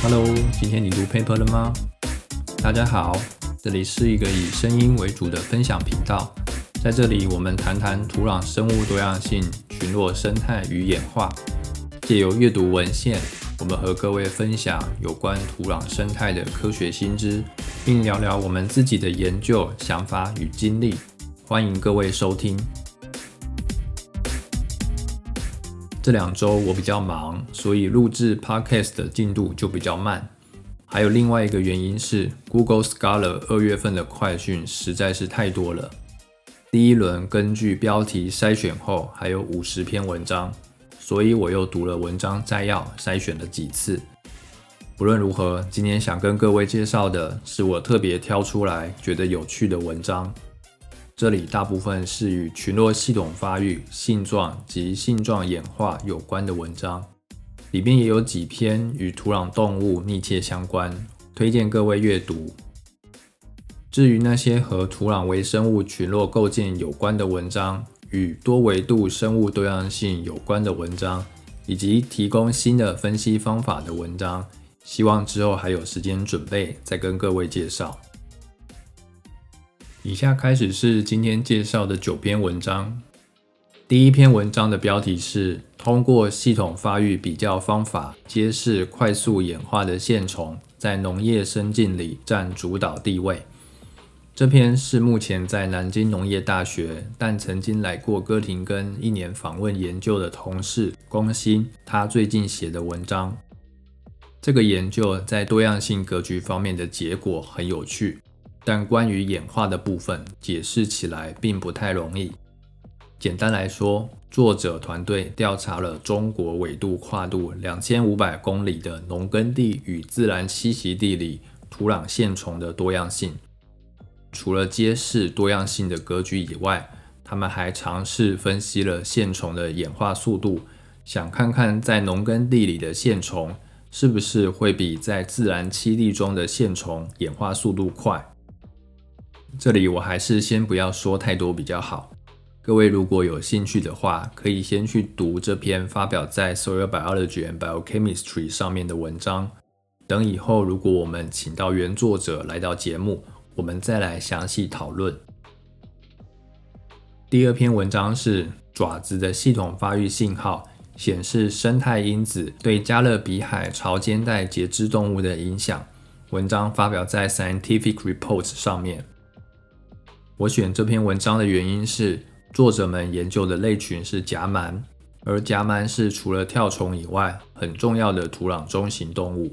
Hello，今天你读 paper 了吗？大家好，这里是一个以声音为主的分享频道，在这里我们谈谈土壤生物多样性、群落生态与演化。借由阅读文献，我们和各位分享有关土壤生态的科学新知，并聊聊我们自己的研究想法与经历。欢迎各位收听。这两周我比较忙，所以录制 podcast 的进度就比较慢。还有另外一个原因是，Google Scholar 二月份的快讯实在是太多了。第一轮根据标题筛选后，还有五十篇文章，所以我又读了文章摘要，筛选了几次。不论如何，今天想跟各位介绍的是我特别挑出来觉得有趣的文章。这里大部分是与群落系统发育、性状及性状演化有关的文章，里面也有几篇与土壤动物密切相关，推荐各位阅读。至于那些和土壤微生物群落构建有关的文章，与多维度生物多样性有关的文章，以及提供新的分析方法的文章，希望之后还有时间准备再跟各位介绍。以下开始是今天介绍的九篇文章。第一篇文章的标题是“通过系统发育比较方法，揭示快速演化的线虫在农业生境里占主导地位”。这篇是目前在南京农业大学，但曾经来过哥廷根一年访问研究的同事龚鑫，他最近写的文章。这个研究在多样性格局方面的结果很有趣。但关于演化的部分解释起来并不太容易。简单来说，作者团队调查了中国纬度跨度两千五百公里的农耕地与自然栖息地里土壤线虫的多样性。除了揭示多样性的格局以外，他们还尝试分析了线虫的演化速度，想看看在农耕地里的线虫是不是会比在自然栖地中的线虫演化速度快。这里我还是先不要说太多比较好。各位如果有兴趣的话，可以先去读这篇发表在《Soil Biology and Biochemistry》上面的文章。等以后如果我们请到原作者来到节目，我们再来详细讨论。第二篇文章是爪子的系统发育信号显示生态因子对加勒比海潮间带节肢动物的影响。文章发表在《Scientific Reports》上面。我选这篇文章的原因是，作者们研究的类群是甲鳗，而甲鳗是除了跳虫以外很重要的土壤中型动物。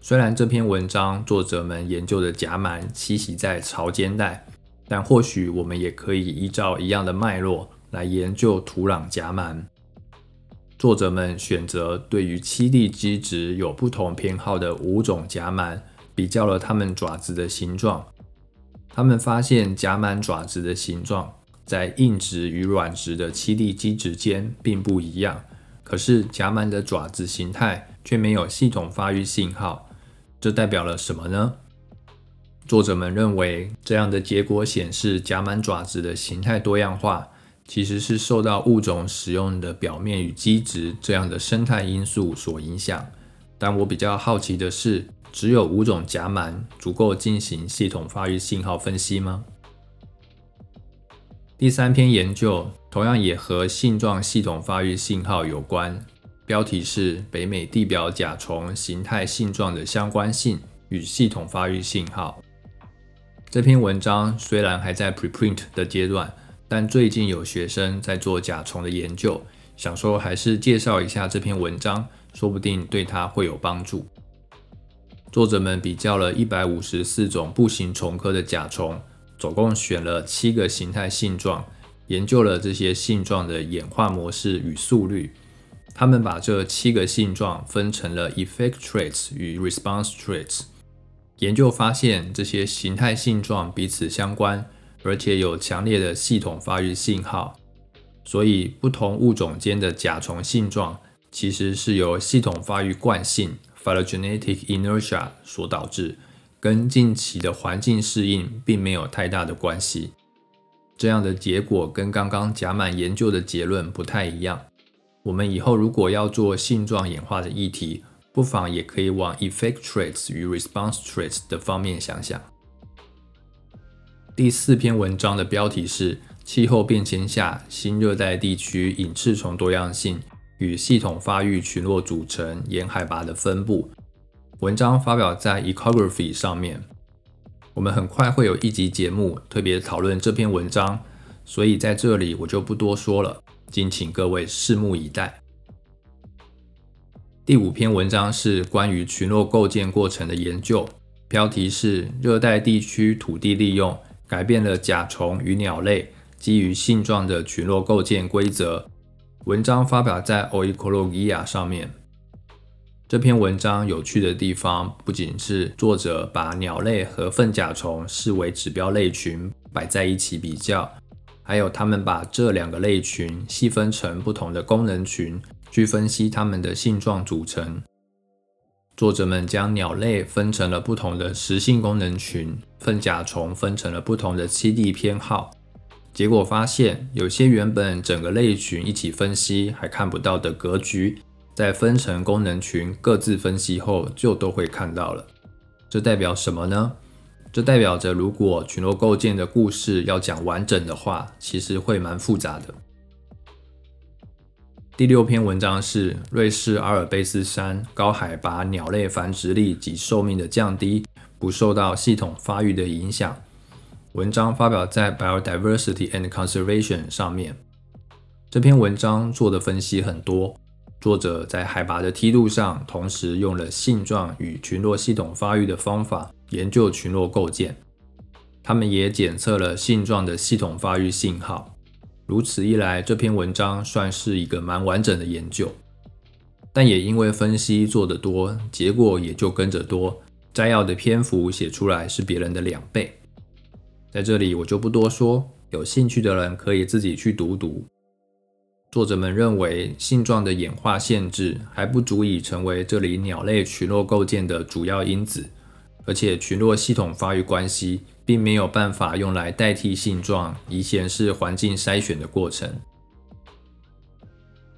虽然这篇文章作者们研究的甲鳗栖息在潮间带，但或许我们也可以依照一样的脉络来研究土壤甲鳗。作者们选择对于栖地基质有不同偏好的五种甲鳗，比较了它们爪子的形状。他们发现甲鳗爪子的形状在硬质与软质的栖地基质间并不一样，可是甲鳗的爪子形态却没有系统发育信号，这代表了什么呢？作者们认为，这样的结果显示甲鳗爪子的形态多样化其实是受到物种使用的表面与基质这样的生态因素所影响。但我比较好奇的是。只有五种甲螨足够进行系统发育信号分析吗？第三篇研究同样也和性状系统发育信号有关，标题是北美地表甲虫形态性状的相关性与系统发育信号。这篇文章虽然还在 preprint 的阶段，但最近有学生在做甲虫的研究，想说还是介绍一下这篇文章，说不定对他会有帮助。作者们比较了一百五十四种步行虫科的甲虫，总共选了七个形态性状，研究了这些性状的演化模式与速率。他们把这七个性状分成了 effect traits 与 response traits。研究发现，这些形态性状彼此相关，而且有强烈的系统发育信号。所以，不同物种间的甲虫性状其实是由系统发育惯性。Phylogenetic inertia 所导致，跟近期的环境适应并没有太大的关系。这样的结果跟刚刚甲满研究的结论不太一样。我们以后如果要做性状演化的议题，不妨也可以往 effect traits 与 response traits 的方面想想。第四篇文章的标题是气候变迁下新热带地区隐翅虫多样性与系统发育群落组成沿海拔的分布。文章发表在 Ecography 上面。我们很快会有一集节目特别讨论这篇文章，所以在这里我就不多说了，敬请各位拭目以待。第五篇文章是关于群落构建过程的研究，标题是热带地区土地利用改变了甲虫与鸟类基于性状的群落构建规则。文章发表在 Oikologia 上面。这篇文章有趣的地方，不仅是作者把鸟类和粪甲虫视为指标类群摆在一起比较，还有他们把这两个类群细分成不同的功能群。去分析它们的性状组成。作者们将鸟类分成了不同的食性功能群，粪甲虫分成了不同的栖地偏好。结果发现，有些原本整个类群一起分析还看不到的格局，在分成功能群各自分析后就都会看到了。这代表什么呢？这代表着，如果群落构建的故事要讲完整的话，其实会蛮复杂的。第六篇文章是瑞士阿尔卑斯山高海拔鸟类繁殖力及寿命的降低不受到系统发育的影响。文章发表在 Biodiversity and Conservation 上面。这篇文章做的分析很多，作者在海拔的梯度上同时用了性状与群落系统发育的方法研究群落构建。他们也检测了性状的系统发育信号。如此一来，这篇文章算是一个蛮完整的研究，但也因为分析做得多，结果也就跟着多。摘要的篇幅写出来是别人的两倍，在这里我就不多说，有兴趣的人可以自己去读读。作者们认为，性状的演化限制还不足以成为这里鸟类群落构建的主要因子，而且群落系统发育关系。并没有办法用来代替性状，以显示环境筛选的过程。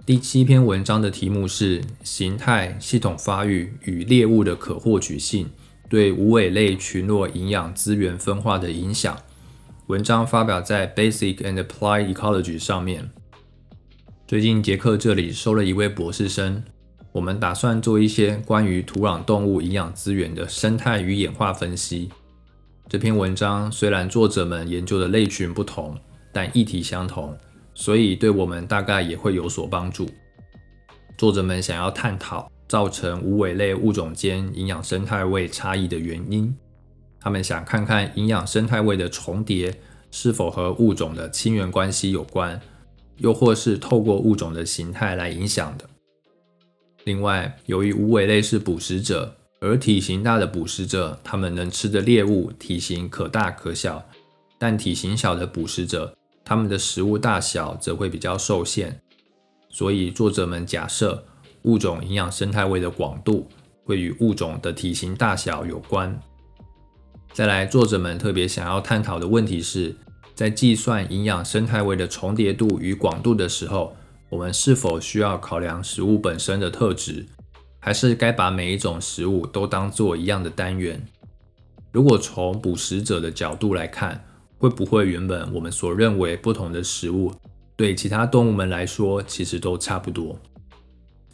第七篇文章的题目是“形态系统发育与猎物的可获取性对无尾类群落营养资源分化的影响”。文章发表在《Basic and Applied Ecology》上面。最近杰克这里收了一位博士生，我们打算做一些关于土壤动物营养资源的生态与演化分析。这篇文章虽然作者们研究的类群不同，但议题相同，所以对我们大概也会有所帮助。作者们想要探讨造成无尾类物种间营养生态位差异的原因，他们想看看营养生态位的重叠是否和物种的亲缘关系有关，又或是透过物种的形态来影响的。另外，由于无尾类是捕食者。而体型大的捕食者，他们能吃的猎物体型可大可小，但体型小的捕食者，他们的食物大小则会比较受限。所以作者们假设，物种营养生态位的广度会与物种的体型大小有关。再来，作者们特别想要探讨的问题是，在计算营养生态位的重叠度与广度的时候，我们是否需要考量食物本身的特质？还是该把每一种食物都当做一样的单元。如果从捕食者的角度来看，会不会原本我们所认为不同的食物，对其他动物们来说其实都差不多？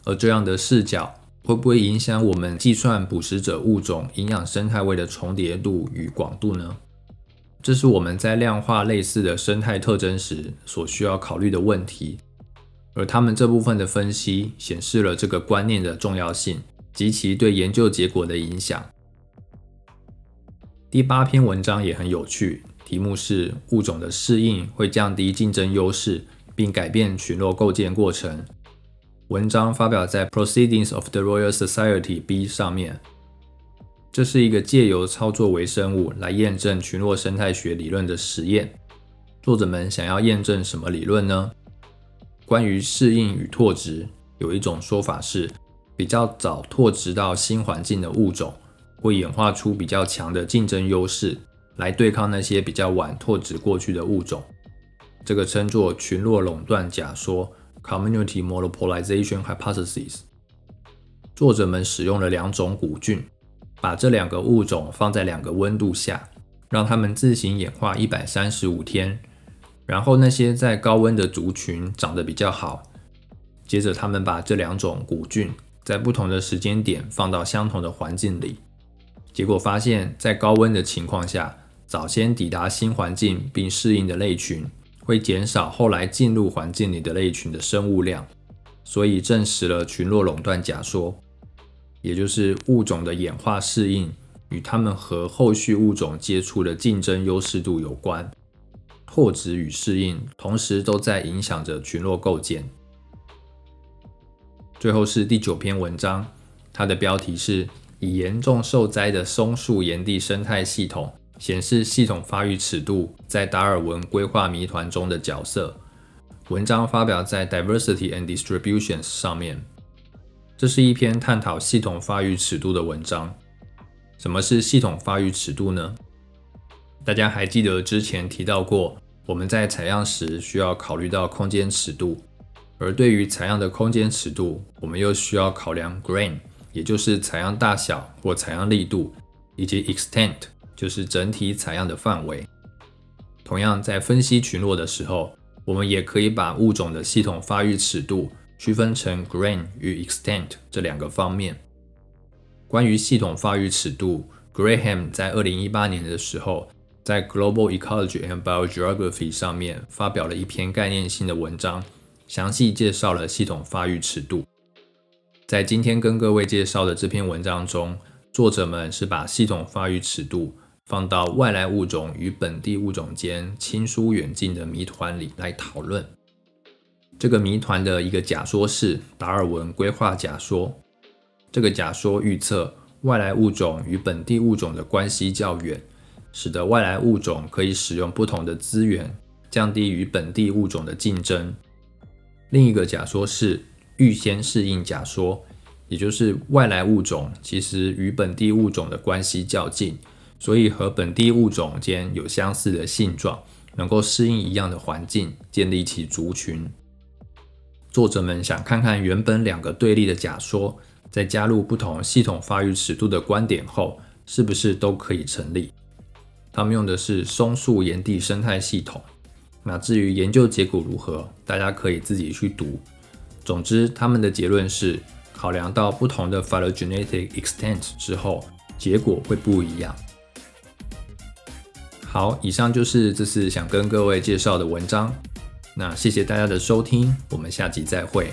而这样的视角会不会影响我们计算捕食者物种营养生态位的重叠度与广度呢？这是我们在量化类似的生态特征时所需要考虑的问题。而他们这部分的分析显示了这个观念的重要性及其对研究结果的影响。第八篇文章也很有趣，题目是“物种的适应会降低竞争优势，并改变群落构建过程”。文章发表在《Proceedings of the Royal Society B》上面。这是一个借由操作微生物来验证群落生态学理论的实验。作者们想要验证什么理论呢？关于适应与拓殖，有一种说法是，比较早拓殖到新环境的物种，会演化出比较强的竞争优势，来对抗那些比较晚拓殖过去的物种。这个称作群落垄断假说 （Community Monopolization Hypothesis）。作者们使用了两种古菌，把这两个物种放在两个温度下，让它们自行演化一百三十五天。然后那些在高温的族群长得比较好。接着他们把这两种古菌在不同的时间点放到相同的环境里，结果发现，在高温的情况下，早先抵达新环境并适应的类群会减少后来进入环境里的类群的生物量，所以证实了群落垄断假说，也就是物种的演化适应与它们和后续物种接触的竞争优势度有关。拓殖与适应同时都在影响着群落构建。最后是第九篇文章，它的标题是以严重受灾的松树岩地生态系统显示系统发育尺度在达尔文规划谜团中的角色。文章发表在 Diversity and Distributions 上面。这是一篇探讨系统发育尺度的文章。什么是系统发育尺度呢？大家还记得之前提到过？我们在采样时需要考虑到空间尺度，而对于采样的空间尺度，我们又需要考量 grain，也就是采样大小或采样力度，以及 extent，就是整体采样的范围。同样，在分析群落的时候，我们也可以把物种的系统发育尺度区分成 grain 与 extent 这两个方面。关于系统发育尺度，Graham 在二零一八年的时候。在 Global Ecology and Biogeography 上面发表了一篇概念性的文章，详细介绍了系统发育尺度。在今天跟各位介绍的这篇文章中，作者们是把系统发育尺度放到外来物种与本地物种间亲疏远近的谜团里来讨论。这个谜团的一个假说是达尔文规划假说。这个假说预测外来物种与本地物种的关系较远。使得外来物种可以使用不同的资源，降低与本地物种的竞争。另一个假说是预先适应假说，也就是外来物种其实与本地物种的关系较近，所以和本地物种间有相似的性状，能够适应一样的环境，建立起族群。作者们想看看原本两个对立的假说，在加入不同系统发育尺度的观点后，是不是都可以成立？他们用的是松树岩地生态系统。那至于研究结果如何，大家可以自己去读。总之，他们的结论是，考量到不同的 phylogenetic extent 之后，结果会不一样。好，以上就是这次想跟各位介绍的文章。那谢谢大家的收听，我们下集再会。